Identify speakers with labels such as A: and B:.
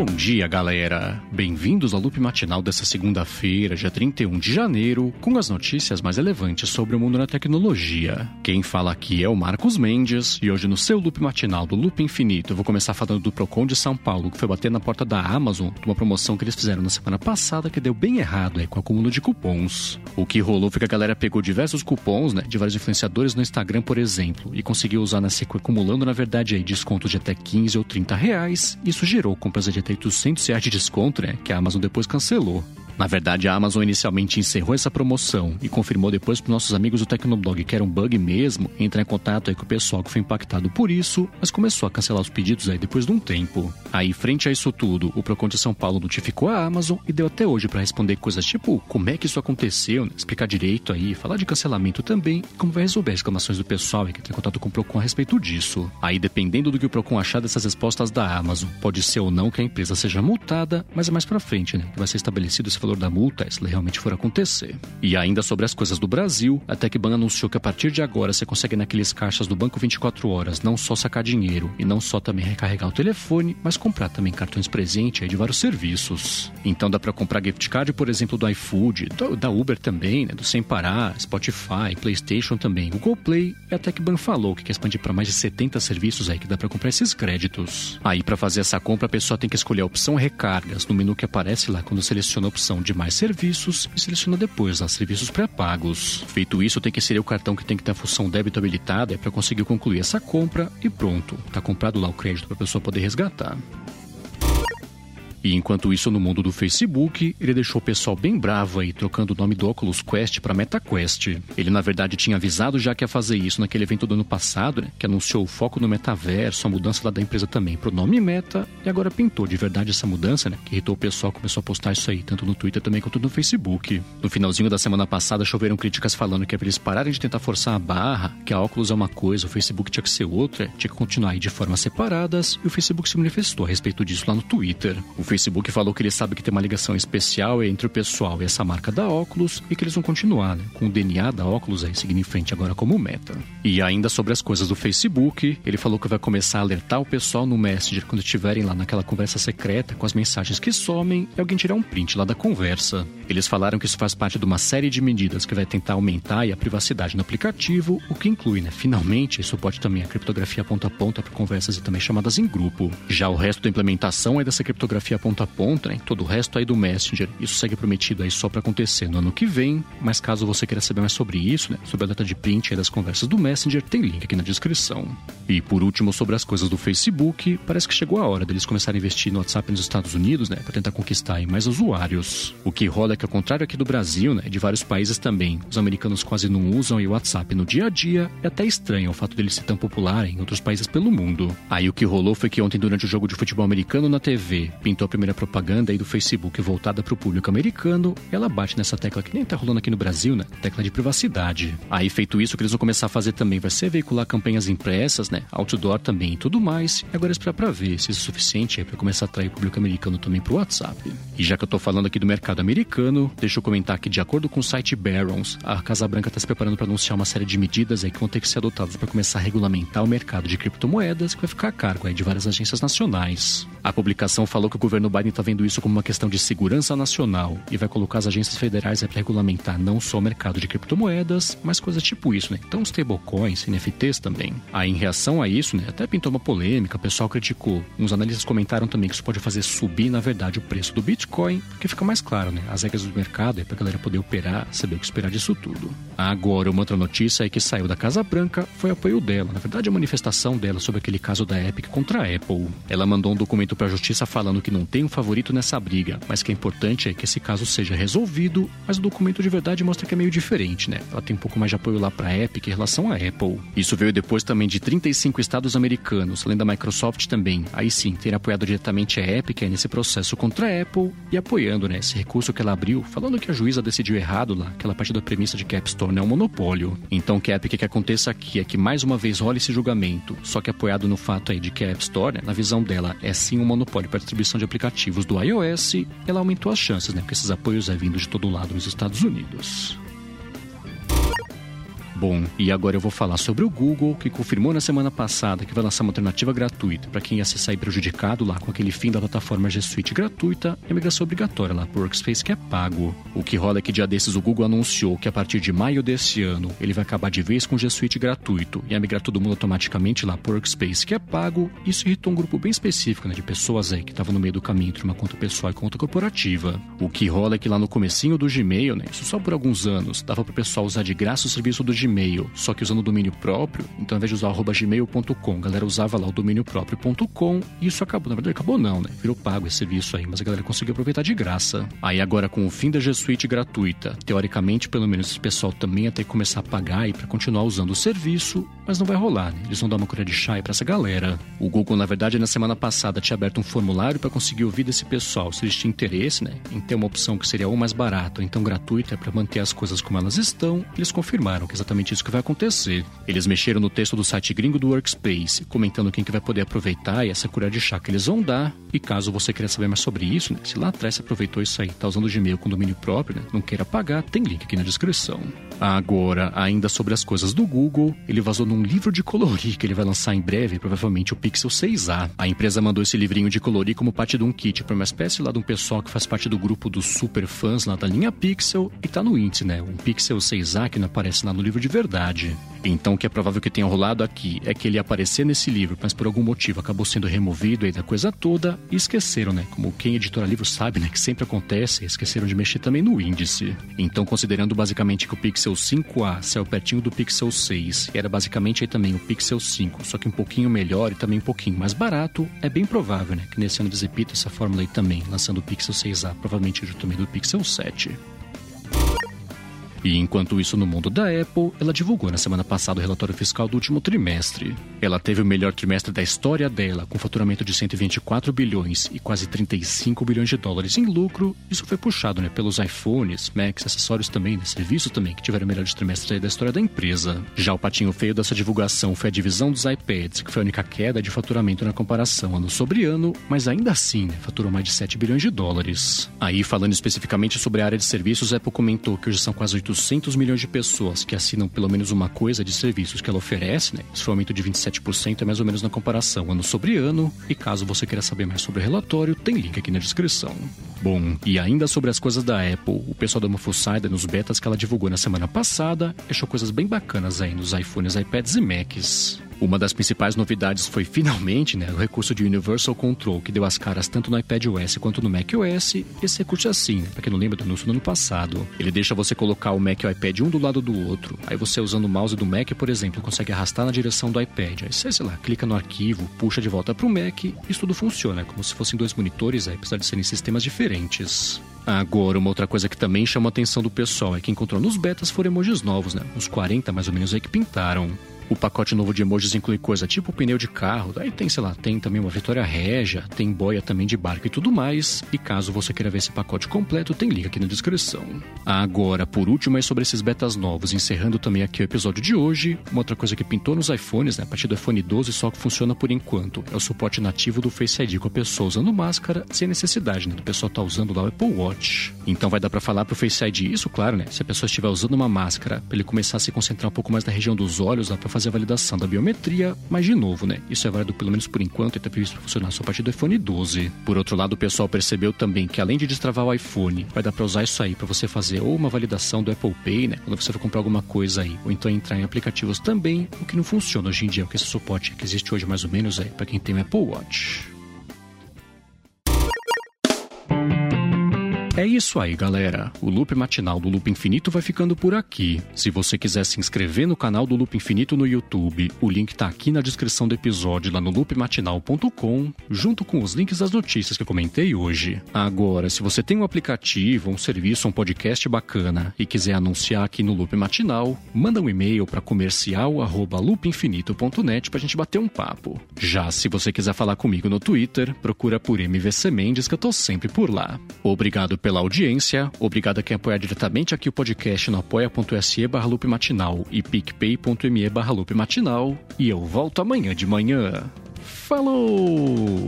A: Bom dia, galera! Bem-vindos ao loop matinal dessa segunda-feira, dia 31 de janeiro, com as notícias mais relevantes sobre o mundo da tecnologia. Quem fala aqui é o Marcos Mendes, e hoje no seu loop matinal do Loop Infinito eu vou começar falando do Procon de São Paulo, que foi bater na porta da Amazon de uma promoção que eles fizeram na semana passada que deu bem errado aí com o acúmulo de cupons. O que rolou foi que a galera pegou diversos cupons, né, de vários influenciadores no Instagram, por exemplo, e conseguiu usar na sequência, acumulando, na verdade, aí, descontos de até 15 ou 30 reais. Isso gerou compras de até 800 reais de desconto, né? Que a Amazon depois cancelou. Na verdade, a Amazon inicialmente encerrou essa promoção e confirmou depois para nossos amigos do Tecnoblog que era um bug mesmo, entrar em contato aí com o pessoal que foi impactado por isso, mas começou a cancelar os pedidos aí depois de um tempo. Aí, frente a isso tudo, o Procon de São Paulo notificou a Amazon e deu até hoje para responder coisas tipo como é que isso aconteceu, né? explicar direito aí, falar de cancelamento também e como vai resolver as reclamações do pessoal que tem contato com o Procon a respeito disso. Aí, dependendo do que o Procon achar dessas respostas da Amazon, pode ser ou não que a empresa seja multada, mas é mais para frente, né? Vai ser estabelecido esse valor valor da multa se realmente for acontecer. E ainda sobre as coisas do Brasil, a Tecban anunciou que a partir de agora você consegue naqueles caixas do banco 24 horas não só sacar dinheiro e não só também recarregar o telefone, mas comprar também cartões presente de vários serviços. Então dá para comprar gift card, por exemplo, do iFood, da Uber também, né, do Sem Parar, Spotify, PlayStation também, Google Play. E a Tecban falou que quer expandir para mais de 70 serviços aí que dá para comprar esses créditos. Aí para fazer essa compra a pessoa tem que escolher a opção recargas no menu que aparece lá quando seleciona a opção de mais serviços e seleciona depois os serviços pré-pagos. Feito isso, tem que inserir o cartão que tem que ter a função débito habilitada para conseguir concluir essa compra e pronto, tá comprado lá o crédito para a pessoa poder resgatar. E enquanto isso, no mundo do Facebook, ele deixou o pessoal bem bravo aí, trocando o nome do Oculus Quest para MetaQuest. Ele, na verdade, tinha avisado já que ia fazer isso naquele evento do ano passado, né, que anunciou o foco no metaverso, a mudança lá da empresa também pro nome Meta, e agora pintou de verdade essa mudança, né, que irritou o pessoal, começou a postar isso aí, tanto no Twitter também quanto no Facebook. No finalzinho da semana passada, choveram críticas falando que é pra eles pararem de tentar forçar a barra, que a Oculus é uma coisa, o Facebook tinha que ser outra, tinha que continuar aí de formas separadas, e o Facebook se manifestou a respeito disso lá no Twitter. O Facebook falou que ele sabe que tem uma ligação especial entre o pessoal e essa marca da Oculus e que eles vão continuar, né, com o DNA da Oculus aí seguindo em frente agora como meta. E ainda sobre as coisas do Facebook, ele falou que vai começar a alertar o pessoal no Messenger quando estiverem lá naquela conversa secreta com as mensagens que somem e alguém tirar um print lá da conversa. Eles falaram que isso faz parte de uma série de medidas que vai tentar aumentar a privacidade no aplicativo, o que inclui, né, finalmente, suporte também a criptografia ponta a ponta para conversas e também chamadas em grupo. Já o resto da implementação é dessa criptografia ponta a ponta, né? Todo o resto aí do Messenger. Isso segue prometido aí só para acontecer no ano que vem. Mas caso você queira saber mais sobre isso, né? Sobre a data de print das conversas do Messenger, tem link aqui na descrição. E por último, sobre as coisas do Facebook, parece que chegou a hora deles começarem a investir no WhatsApp nos Estados Unidos, né? Para tentar conquistar aí mais usuários. O que rola é que, ao contrário aqui do Brasil, né? De vários países também, os americanos quase não usam o WhatsApp no dia a dia. É até estranho o fato dele ser tão popular em outros países pelo mundo. Aí o que rolou foi que ontem, durante o jogo de futebol americano na TV, pintou primeira propaganda aí do Facebook voltada para o público americano, ela bate nessa tecla que nem tá rolando aqui no Brasil, né? Tecla de privacidade. Aí, feito isso, o que eles vão começar a fazer também vai ser veicular campanhas impressas, né? Outdoor também e tudo mais. E agora esperar para ver se isso é suficiente para começar a atrair o público americano também pro WhatsApp. E já que eu tô falando aqui do mercado americano, deixa eu comentar que, de acordo com o site Barrons, a Casa Branca tá se preparando para anunciar uma série de medidas aí que vão ter que ser adotadas para começar a regulamentar o mercado de criptomoedas, que vai ficar a cargo aí de várias agências nacionais. A publicação falou que o governo Biden tá vendo isso como uma questão de segurança nacional e vai colocar as agências federais para regulamentar não só o mercado de criptomoedas, mas coisas tipo isso, né? Então, os stablecoins, NFTs também. Aí, em reação a isso, né, até pintou uma polêmica, o pessoal criticou. Uns analistas comentaram também que isso pode fazer subir, na verdade, o preço do Bitcoin, porque fica mais claro, né? As regras do mercado é para a galera poder operar, saber o que esperar disso tudo. Agora, uma outra notícia é que saiu da Casa Branca foi apoio dela, na verdade, a manifestação dela sobre aquele caso da Epic contra a Apple. Ela mandou um documento para a justiça falando que não tem um favorito nessa briga, mas que é importante é que esse caso seja resolvido, mas o documento de verdade mostra que é meio diferente, né? Ela tem um pouco mais de apoio lá para a Epic em relação à Apple. Isso veio depois também de 35 estados americanos, além da Microsoft também, aí sim, ter apoiado diretamente a Epic nesse processo contra a Apple e apoiando, né, esse recurso que ela abriu, falando que a juíza decidiu errado lá, aquela parte da premissa de que a App Store não é um monopólio. Então, o que a Epic aconteça aqui é que mais uma vez rola esse julgamento, só que apoiado no fato aí de que a App Store, né, na visão dela, é sim um monopólio para distribuição de aplicativos do iOS, ela aumentou as chances, né? Porque esses apoios é vindo de todo lado nos Estados Unidos. Bom, e agora eu vou falar sobre o Google, que confirmou na semana passada que vai lançar uma alternativa gratuita para quem ia se sair prejudicado lá com aquele fim da plataforma G Suite gratuita e a migração obrigatória lá para Workspace que é pago. O que rola é que dia desses o Google anunciou que a partir de maio desse ano ele vai acabar de vez com o G Suite gratuito e a migrar todo mundo automaticamente lá para Workspace que é pago. Isso irritou um grupo bem específico né, de pessoas aí que estavam no meio do caminho entre uma conta pessoal e conta corporativa. O que rola é que lá no comecinho do Gmail, né, isso só por alguns anos, dava para o pessoal usar de graça o serviço do Gmail, só que usando o domínio próprio. Então, ao invés de usar o gmail.com, a galera usava lá o domínio próprio.com e isso acabou. Na verdade, acabou não, né? Virou pago esse serviço aí, mas a galera conseguiu aproveitar de graça. Aí agora, com o fim da G Suite gratuita, teoricamente, pelo menos esse pessoal também ia ter que começar a pagar e para continuar usando o serviço, mas não vai rolar, né? Eles vão dar uma colher de chá para essa galera. O Google, na verdade, na semana passada tinha aberto um formulário para conseguir ouvir desse pessoal se eles tinham interesse, né, em ter uma opção que seria ou mais barata ou então gratuita para manter as coisas como elas estão. Eles confirmaram que é exatamente isso que vai acontecer. Eles mexeram no texto do site gringo do Workspace, comentando quem que vai poder aproveitar e essa colher de chá que eles vão dar. E caso você queira saber mais sobre isso, né, se lá atrás você aproveitou isso aí, tá usando o Gmail com domínio próprio, né, não queira pagar, tem link aqui na descrição. Agora, ainda sobre as coisas do Google, ele vazou num livro de colorir que ele vai lançar em breve, provavelmente o Pixel 6a. A empresa mandou esse livrinho de colorir como parte de um kit para uma espécie lá de um pessoal que faz parte do grupo dos super fãs lá da linha Pixel e tá no índice, né? Um Pixel 6a que não aparece lá no livro de verdade. Então, o que é provável que tenha rolado aqui é que ele ia aparecer nesse livro, mas por algum motivo acabou sendo removido aí da coisa toda e esqueceram, né? Como quem editora livro sabe, né? Que sempre acontece, esqueceram de mexer também no índice. Então, considerando basicamente que o Pixel 5a saiu pertinho do Pixel 6 e era basicamente aí também o Pixel 5, só que um pouquinho melhor e também um pouquinho mais barato, é bem provável, né? Que nesse ano eles repitam essa fórmula aí também, lançando o Pixel 6a, provavelmente junto também do Pixel 7. E enquanto isso, no mundo da Apple, ela divulgou na semana passada o relatório fiscal do último trimestre. Ela teve o melhor trimestre da história dela, com faturamento de 124 bilhões e quase 35 bilhões de dólares em lucro. Isso foi puxado né, pelos iPhones, Macs, acessórios também, né, serviços também, que tiveram o melhor trimestre da história da empresa. Já o patinho feio dessa divulgação foi a divisão dos iPads, que foi a única queda de faturamento na comparação ano sobre ano, mas ainda assim né, faturou mais de 7 bilhões de dólares. Aí, falando especificamente sobre a área de serviços, a Apple comentou que hoje são quase 8 800 milhões de pessoas que assinam pelo menos uma coisa de serviços que ela oferece, né? Esse um aumento de 27% é mais ou menos na comparação ano sobre ano. E caso você queira saber mais sobre o relatório, tem link aqui na descrição. Bom, e ainda sobre as coisas da Apple, o pessoal da Mofussaida nos betas que ela divulgou na semana passada achou coisas bem bacanas aí nos iPhones, iPads e Macs. Uma das principais novidades foi finalmente né, o recurso de Universal Control, que deu as caras tanto no iPad OS quanto no Mac OS. Esse recurso é assim, né, para quem não lembra do anúncio do ano passado. Ele deixa você colocar o Mac e o iPad um do lado do outro. Aí você, usando o mouse do Mac, por exemplo, consegue arrastar na direção do iPad. Aí você, sei lá, clica no arquivo, puxa de volta para o Mac. Isso tudo funciona, como se fossem dois monitores, aí, apesar de serem sistemas diferentes. Agora, uma outra coisa que também chama a atenção do pessoal é que encontrou nos betas foram emojis novos, né? Uns 40 mais ou menos aí que pintaram. O pacote novo de emojis inclui coisa tipo pneu de carro, aí tem, sei lá, tem também uma Vitória Régia, tem boia também de barco e tudo mais. E caso você queira ver esse pacote completo, tem link aqui na descrição. Agora, por último, é sobre esses betas novos, encerrando também aqui o episódio de hoje. Uma outra coisa que pintou nos iPhones, né, a partir do iPhone 12 só que funciona por enquanto, é o suporte nativo do Face ID com a pessoa usando máscara, sem necessidade, né, do pessoal estar tá usando lá o Apple Watch. Então vai dar para falar pro Face ID isso, claro, né, se a pessoa estiver usando uma máscara, para ele começar a se concentrar um pouco mais na região dos olhos, lá para fazer a validação da biometria, mas de novo, né? Isso é válido pelo menos por enquanto e está previsto para funcionar só a partir do iPhone 12. Por outro lado, o pessoal percebeu também que além de destravar o iPhone, vai dar para usar isso aí para você fazer ou uma validação do Apple Pay, né? Quando você for comprar alguma coisa aí, ou então entrar em aplicativos também, o que não funciona hoje em dia, porque esse suporte que existe hoje mais ou menos é para quem tem o Apple Watch. É isso aí, galera. O loop matinal do Loop Infinito vai ficando por aqui. Se você quiser se inscrever no canal do Loop Infinito no YouTube, o link tá aqui na descrição do episódio lá no loopmatinal.com, junto com os links das notícias que eu comentei hoje. Agora, se você tem um aplicativo, um serviço, um podcast bacana e quiser anunciar aqui no Loop Matinal, manda um e-mail para comercial@loopinfinito.net pra gente bater um papo. Já se você quiser falar comigo no Twitter, procura por MVC Mendes que eu tô sempre por lá. Obrigado pela pela audiência. Obrigado a quem apoiar diretamente aqui o podcast no apoia.se barra matinal e picpay.me barra matinal. E eu volto amanhã de manhã. Falou!